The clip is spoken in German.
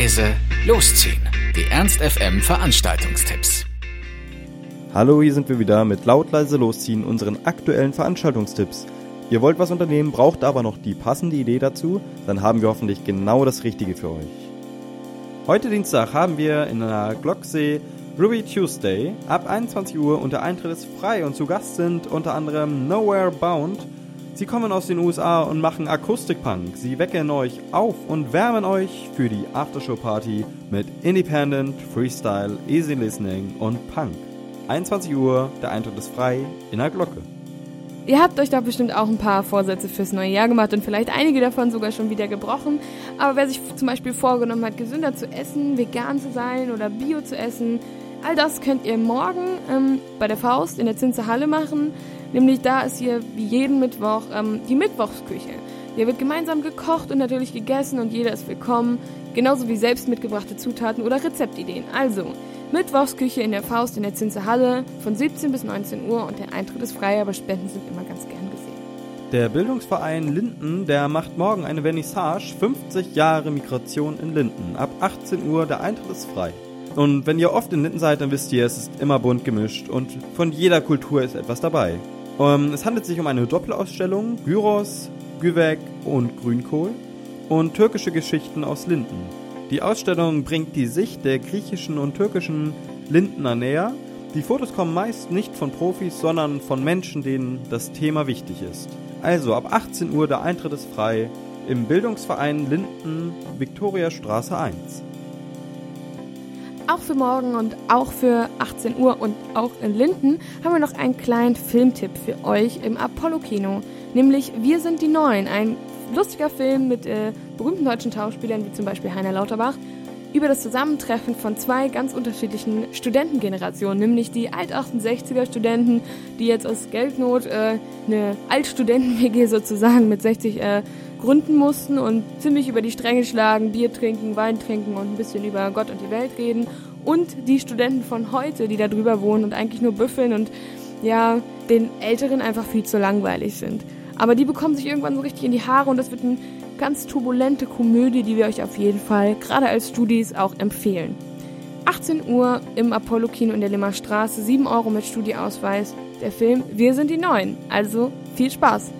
leise, losziehen. Die Ernst FM Veranstaltungstipps. Hallo, hier sind wir wieder mit laut leise losziehen unseren aktuellen Veranstaltungstipps. Ihr wollt was unternehmen, braucht aber noch die passende Idee dazu, dann haben wir hoffentlich genau das Richtige für euch. Heute Dienstag haben wir in der Glocksee Ruby Tuesday ab 21 Uhr und der Eintritt ist frei und zu Gast sind unter anderem Nowhere Bound. Sie kommen aus den USA und machen Akustikpunk. Sie wecken euch auf und wärmen euch für die Aftershow Party mit Independent, Freestyle, Easy Listening und Punk. 21 Uhr, der Eintritt ist frei in der Glocke. Ihr habt euch doch bestimmt auch ein paar Vorsätze fürs neue Jahr gemacht und vielleicht einige davon sogar schon wieder gebrochen. Aber wer sich zum Beispiel vorgenommen hat, gesünder zu essen, vegan zu sein oder bio zu essen, all das könnt ihr morgen ähm, bei der Faust in der Zinse machen. Nämlich da ist hier wie jeden Mittwoch ähm, die Mittwochsküche. Hier wird gemeinsam gekocht und natürlich gegessen und jeder ist willkommen. Genauso wie selbst mitgebrachte Zutaten oder Rezeptideen. Also, Mittwochsküche in der Faust in der Zinse von 17 bis 19 Uhr und der Eintritt ist frei, aber Spenden sind immer ganz gern gesehen. Der Bildungsverein Linden, der macht morgen eine Vernissage 50 Jahre Migration in Linden. Ab 18 Uhr, der Eintritt ist frei. Und wenn ihr oft in Linden seid, dann wisst ihr, es ist immer bunt gemischt und von jeder Kultur ist etwas dabei. Ähm, es handelt sich um eine Doppelausstellung, Gyros, Güvek und Grünkohl und türkische Geschichten aus Linden. Die Ausstellung bringt die Sicht der griechischen und türkischen Lindner näher. Die Fotos kommen meist nicht von Profis, sondern von Menschen, denen das Thema wichtig ist. Also ab 18 Uhr der Eintritt ist frei im Bildungsverein Linden Viktoriastraße 1. Auch für morgen und auch für 18 Uhr und auch in Linden haben wir noch einen kleinen Filmtipp für euch im Apollo-Kino. Nämlich Wir sind die Neuen, ein lustiger Film mit äh, berühmten deutschen Schauspielern wie zum Beispiel Heiner Lauterbach über das Zusammentreffen von zwei ganz unterschiedlichen Studentengenerationen, nämlich die Alt-68er Studenten, die jetzt aus Geldnot äh, eine Altstudenten-WG sozusagen mit 60 äh, gründen mussten und ziemlich über die Stränge schlagen, Bier trinken, Wein trinken und ein bisschen über Gott und die Welt reden. Und die Studenten von heute, die da drüber wohnen und eigentlich nur büffeln und ja, den Älteren einfach viel zu langweilig sind. Aber die bekommen sich irgendwann so richtig in die Haare und das wird eine ganz turbulente Komödie, die wir euch auf jeden Fall, gerade als Studis, auch empfehlen. 18 Uhr im Apollo-Kino in der Limmer Straße, 7 Euro mit Studieausweis. Der Film Wir sind die Neuen. Also viel Spaß!